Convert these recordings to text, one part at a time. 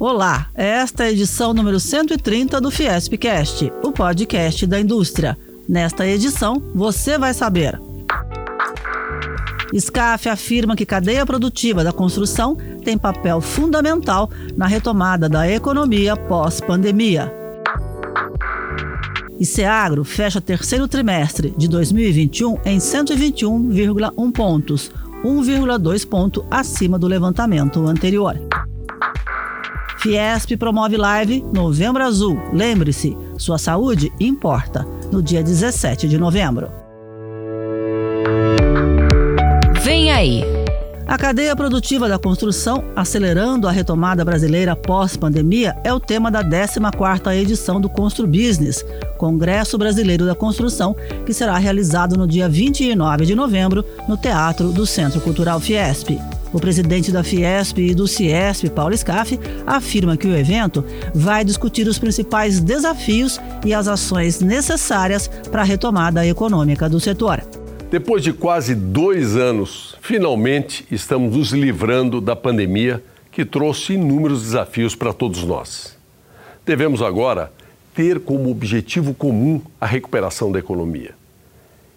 Olá, esta é a edição número 130 do Fiespcast, o podcast da indústria. Nesta edição, você vai saber. SCAF afirma que cadeia produtiva da construção tem papel fundamental na retomada da economia pós-pandemia. ICEAGRO fecha terceiro trimestre de 2021 em 121,1 pontos, 1,2 ponto acima do levantamento anterior. Fiesp promove live Novembro Azul. Lembre-se, sua saúde importa. No dia 17 de novembro. Vem aí. A cadeia produtiva da construção, acelerando a retomada brasileira pós-pandemia, é o tema da 14ª edição do Constru Business, Congresso Brasileiro da Construção, que será realizado no dia 29 de novembro no Teatro do Centro Cultural Fiesp. O presidente da Fiesp e do Ciesp, Paulo Scaff, afirma que o evento vai discutir os principais desafios e as ações necessárias para a retomada econômica do setor. Depois de quase dois anos, finalmente estamos nos livrando da pandemia que trouxe inúmeros desafios para todos nós. Devemos agora ter como objetivo comum a recuperação da economia.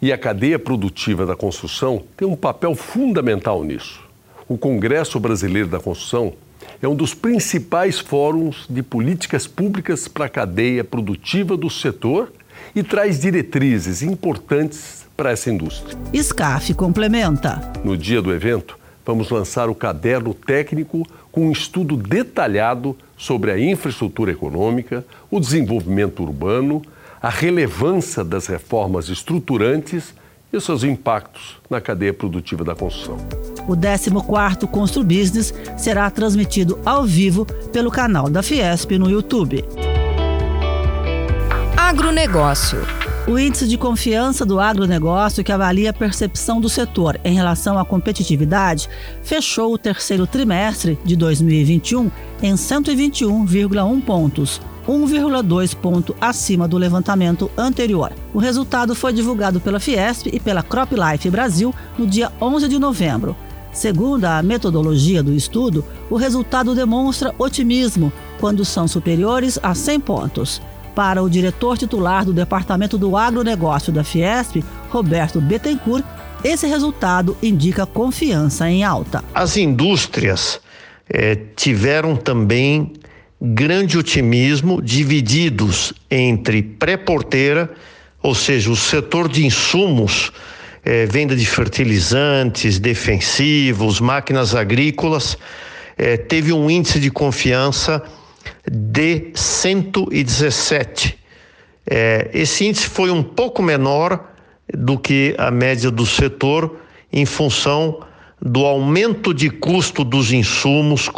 E a cadeia produtiva da construção tem um papel fundamental nisso. O Congresso Brasileiro da Construção é um dos principais fóruns de políticas públicas para a cadeia produtiva do setor e traz diretrizes importantes para essa indústria. SCAF complementa. No dia do evento, vamos lançar o caderno técnico com um estudo detalhado sobre a infraestrutura econômica, o desenvolvimento urbano, a relevância das reformas estruturantes e seus impactos na cadeia produtiva da construção. O 14º Constru Business será transmitido ao vivo pelo canal da Fiesp no YouTube. Agronegócio. O índice de confiança do agronegócio, que avalia a percepção do setor em relação à competitividade, fechou o terceiro trimestre de 2021 em 121,1 pontos, 1,2 ponto acima do levantamento anterior. O resultado foi divulgado pela Fiesp e pela CropLife Brasil no dia 11 de novembro. Segundo a metodologia do estudo, o resultado demonstra otimismo quando são superiores a 100 pontos. Para o diretor titular do Departamento do Agronegócio da Fiesp, Roberto Bettencourt, esse resultado indica confiança em alta. As indústrias eh, tiveram também grande otimismo, divididos entre pré-porteira, ou seja, o setor de insumos, eh, venda de fertilizantes, defensivos, máquinas agrícolas, eh, teve um índice de confiança de 117. É, esse índice foi um pouco menor do que a média do setor em função do aumento de custo dos insumos,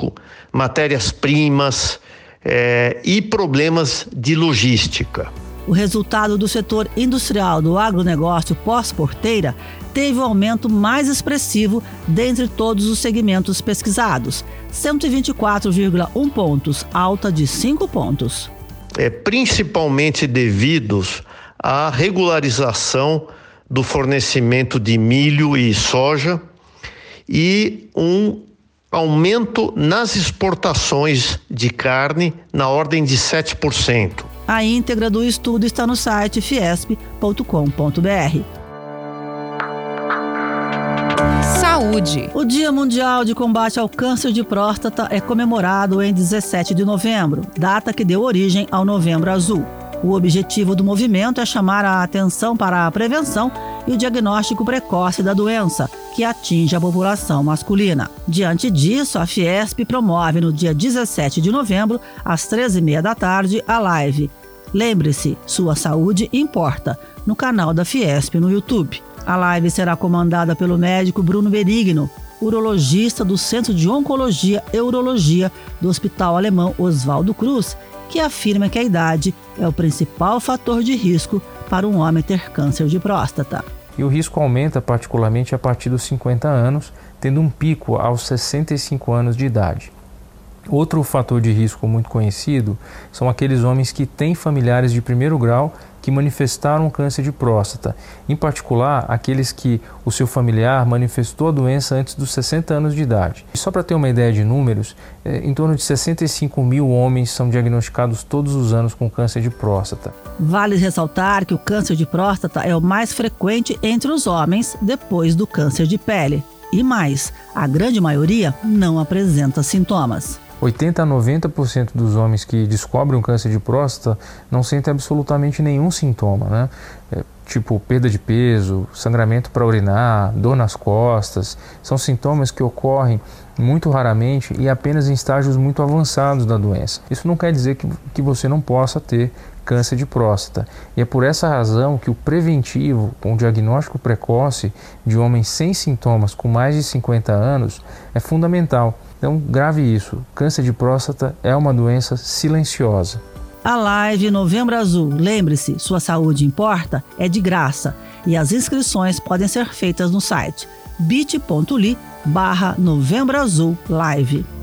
matérias-primas é, e problemas de logística. O resultado do setor industrial do agronegócio pós-porteira teve o aumento mais expressivo dentre todos os segmentos pesquisados, 124,1 pontos, alta de 5 pontos. É principalmente devidos à regularização do fornecimento de milho e soja e um aumento nas exportações de carne na ordem de 7%. A íntegra do estudo está no site fiesp.com.br. Saúde. O Dia Mundial de Combate ao Câncer de Próstata é comemorado em 17 de novembro, data que deu origem ao Novembro Azul. O objetivo do movimento é chamar a atenção para a prevenção e o diagnóstico precoce da doença, que atinge a população masculina. Diante disso, a Fiesp promove no dia 17 de novembro, às 13h30 da tarde, a live Lembre-se, sua saúde importa, no canal da Fiesp no YouTube. A live será comandada pelo médico Bruno Benigno, urologista do Centro de Oncologia e Urologia do Hospital Alemão Oswaldo Cruz, que afirma que a idade é o principal fator de risco para um homem ter câncer de próstata. E o risco aumenta particularmente a partir dos 50 anos, tendo um pico aos 65 anos de idade. Outro fator de risco muito conhecido são aqueles homens que têm familiares de primeiro grau que manifestaram câncer de próstata, em particular aqueles que o seu familiar manifestou a doença antes dos 60 anos de idade. E só para ter uma ideia de números, é, em torno de 65 mil homens são diagnosticados todos os anos com câncer de próstata. Vale ressaltar que o câncer de próstata é o mais frequente entre os homens depois do câncer de pele. E mais, a grande maioria não apresenta sintomas. 80 a 90% dos homens que descobrem um câncer de próstata não sentem absolutamente nenhum sintoma, né? É, tipo perda de peso, sangramento para urinar, dor nas costas, são sintomas que ocorrem muito raramente e apenas em estágios muito avançados da doença. Isso não quer dizer que, que você não possa ter câncer de próstata. E é por essa razão que o preventivo, com diagnóstico precoce de homens sem sintomas com mais de 50 anos, é fundamental então, grave isso: câncer de próstata é uma doença silenciosa. A live Novembro Azul, lembre-se, sua saúde importa, é de graça e as inscrições podem ser feitas no site bit.ly barra Novembro Azul Live.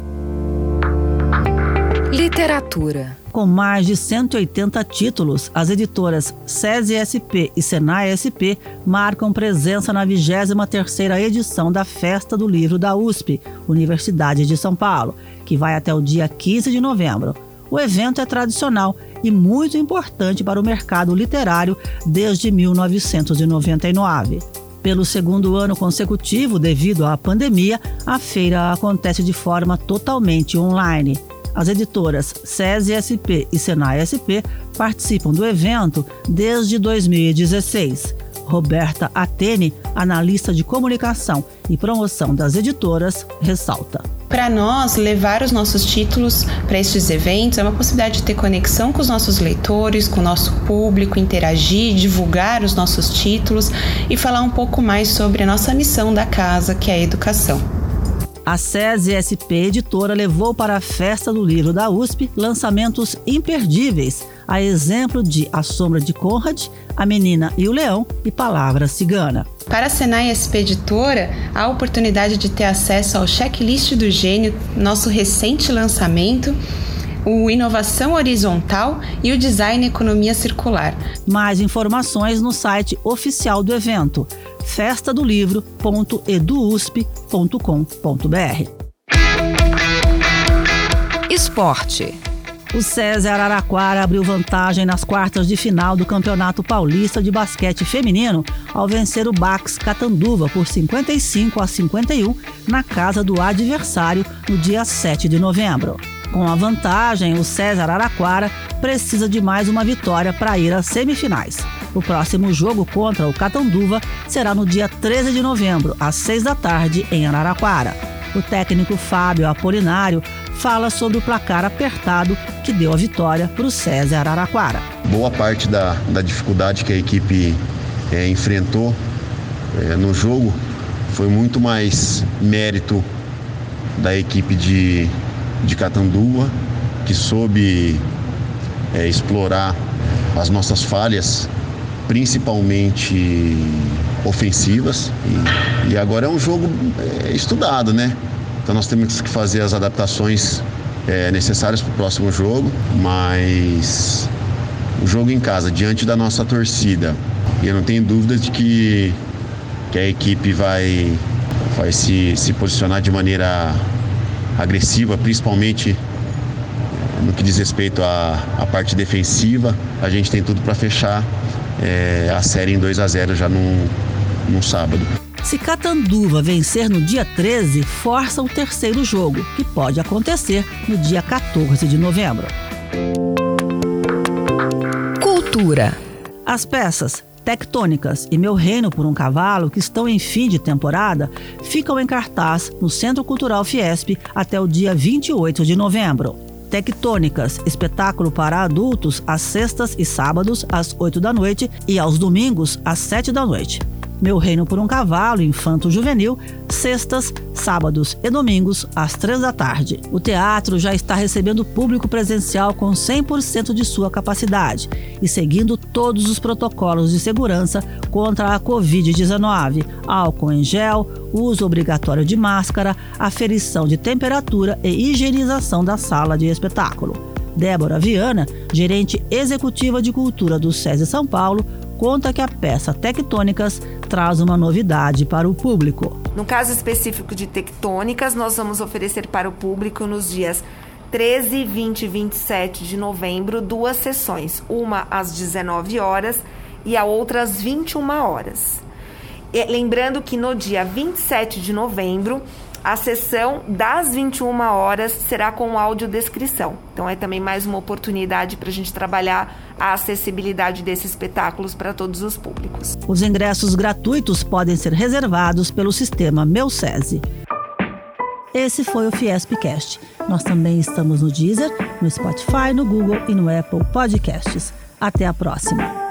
Literatura com mais de 180 títulos, as editoras SESI SP e Senai SP marcam presença na 23ª edição da Festa do Livro da USP, Universidade de São Paulo, que vai até o dia 15 de novembro. O evento é tradicional e muito importante para o mercado literário desde 1999. Pelo segundo ano consecutivo, devido à pandemia, a feira acontece de forma totalmente online. As editoras SESI SP e Senai SP participam do evento desde 2016. Roberta Atene, analista de comunicação e promoção das editoras, ressalta. Para nós, levar os nossos títulos para estes eventos é uma possibilidade de ter conexão com os nossos leitores, com o nosso público, interagir, divulgar os nossos títulos e falar um pouco mais sobre a nossa missão da casa, que é a educação. A SESI SP Editora levou para a Festa do Livro da USP lançamentos imperdíveis, a exemplo de A Sombra de Conrad, A Menina e o Leão e Palavra Cigana. Para a Senai SP Editora, há a oportunidade de ter acesso ao Checklist do Gênio, nosso recente lançamento, o Inovação Horizontal e o Design Economia Circular. Mais informações no site oficial do evento festadolivro.eduusp.com.br. Esporte. O César Araraquara abriu vantagem nas quartas de final do Campeonato Paulista de Basquete Feminino ao vencer o Bax Catanduva por 55 a 51 na casa do adversário no dia 7 de novembro. Com a vantagem, o César Araraquara precisa de mais uma vitória para ir às semifinais. O próximo jogo contra o Catanduva será no dia 13 de novembro, às 6 da tarde, em Araraquara. O técnico Fábio Apolinário fala sobre o placar apertado que deu a vitória para o César Araraquara. Boa parte da, da dificuldade que a equipe é, enfrentou é, no jogo foi muito mais mérito da equipe de, de Catanduva, que soube é, explorar as nossas falhas principalmente ofensivas. E, e agora é um jogo é, estudado, né? Então nós temos que fazer as adaptações é, necessárias para o próximo jogo, mas o jogo em casa, diante da nossa torcida, eu não tenho dúvida de que, que a equipe vai, vai se, se posicionar de maneira agressiva, principalmente no que diz respeito à, à parte defensiva. A gente tem tudo para fechar é, a série em 2 a 0 já no, no sábado. Se Catanduva vencer no dia 13, força o terceiro jogo, que pode acontecer no dia 14 de novembro. Cultura. As peças Tectônicas e Meu Reino por um Cavalo, que estão em fim de temporada, ficam em cartaz no Centro Cultural Fiesp até o dia 28 de novembro. Tectônicas, espetáculo para adultos às sextas e sábados às 8 da noite e aos domingos às 7 da noite. Meu Reino por um Cavalo, Infanto Juvenil, sextas, sábados e domingos, às três da tarde. O teatro já está recebendo público presencial com 100% de sua capacidade e seguindo todos os protocolos de segurança contra a Covid-19: álcool em gel, uso obrigatório de máscara, aferição de temperatura e higienização da sala de espetáculo. Débora Viana, gerente executiva de cultura do SESI São Paulo, conta que a peça Tectônicas traz uma novidade para o público. No caso específico de Tectônicas, nós vamos oferecer para o público nos dias 13, 20 e 27 de novembro duas sessões, uma às 19 horas e a outra às 21 horas. E, lembrando que no dia 27 de novembro a sessão das 21 horas será com audiodescrição. Então é também mais uma oportunidade para a gente trabalhar a acessibilidade desses espetáculos para todos os públicos. Os ingressos gratuitos podem ser reservados pelo sistema Meu SESI. Esse foi o Fiespcast. Nós também estamos no Deezer, no Spotify, no Google e no Apple Podcasts. Até a próxima.